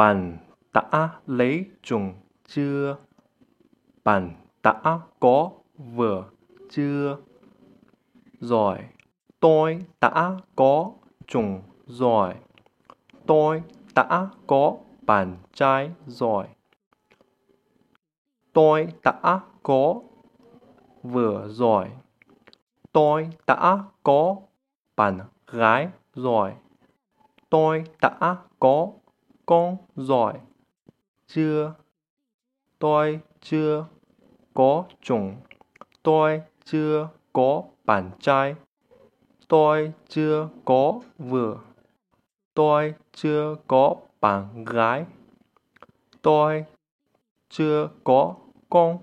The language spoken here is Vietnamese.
bạn đã lấy chồng chưa? Bạn đã có vợ chưa? Rồi tôi đã có chồng rồi tôi đã có bạn trai rồi tôi đã có vợ rồi tôi đã có bạn gái rồi tôi đã có con giỏi chưa? Tôi chưa có chồng. Tôi chưa có bạn trai. Tôi chưa có vợ. Tôi chưa có bạn gái. Tôi chưa có con